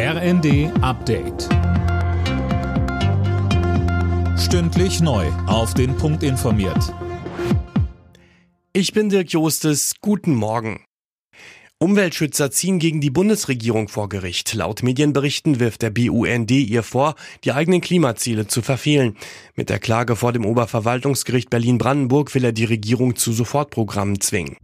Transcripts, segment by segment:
RND Update. Stündlich neu. Auf den Punkt informiert. Ich bin Dirk Jostes. Guten Morgen. Umweltschützer ziehen gegen die Bundesregierung vor Gericht. Laut Medienberichten wirft der BUND ihr vor, die eigenen Klimaziele zu verfehlen. Mit der Klage vor dem Oberverwaltungsgericht Berlin-Brandenburg will er die Regierung zu Sofortprogrammen zwingen.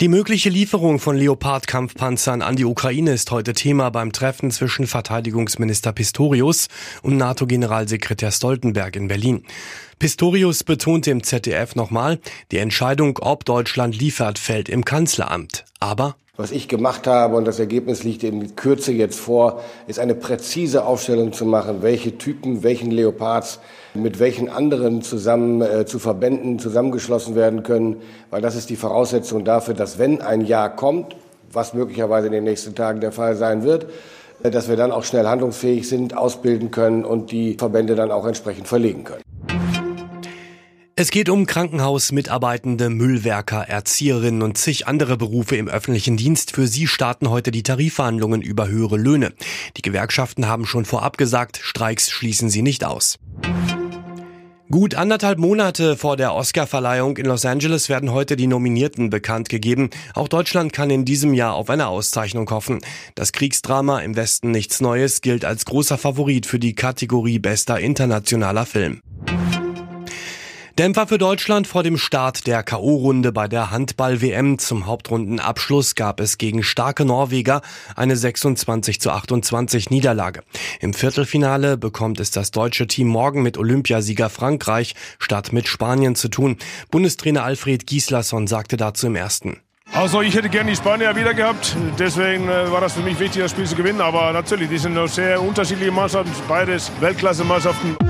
Die mögliche Lieferung von Leopard-Kampfpanzern an die Ukraine ist heute Thema beim Treffen zwischen Verteidigungsminister Pistorius und NATO-Generalsekretär Stoltenberg in Berlin. Pistorius betonte im ZDF nochmal, die Entscheidung, ob Deutschland liefert, fällt im Kanzleramt. Aber was ich gemacht habe, und das Ergebnis liegt in Kürze jetzt vor, ist eine präzise Aufstellung zu machen, welche Typen, welchen Leopards mit welchen anderen zusammen äh, zu Verbänden zusammengeschlossen werden können, weil das ist die Voraussetzung dafür, dass wenn ein Jahr kommt, was möglicherweise in den nächsten Tagen der Fall sein wird, äh, dass wir dann auch schnell handlungsfähig sind, ausbilden können und die Verbände dann auch entsprechend verlegen können. Es geht um Krankenhausmitarbeitende, Müllwerker, Erzieherinnen und zig andere Berufe im öffentlichen Dienst. Für sie starten heute die Tarifverhandlungen über höhere Löhne. Die Gewerkschaften haben schon vorab gesagt, Streiks schließen sie nicht aus. Gut anderthalb Monate vor der Oscarverleihung in Los Angeles werden heute die Nominierten bekannt gegeben. Auch Deutschland kann in diesem Jahr auf eine Auszeichnung hoffen. Das Kriegsdrama im Westen nichts Neues gilt als großer Favorit für die Kategorie bester internationaler Film. Dämpfer für Deutschland vor dem Start der K.O.-Runde bei der Handball-WM. Zum Hauptrundenabschluss gab es gegen starke Norweger eine 26 zu 28 Niederlage. Im Viertelfinale bekommt es das deutsche Team morgen mit Olympiasieger Frankreich statt mit Spanien zu tun. Bundestrainer Alfred Gislason sagte dazu im ersten. Also ich hätte gerne die Spanier wieder gehabt, deswegen äh, war das für mich wichtig, das Spiel zu gewinnen. Aber natürlich, die sind noch sehr unterschiedliche Mannschaften, beides Weltklasse-Mannschaften.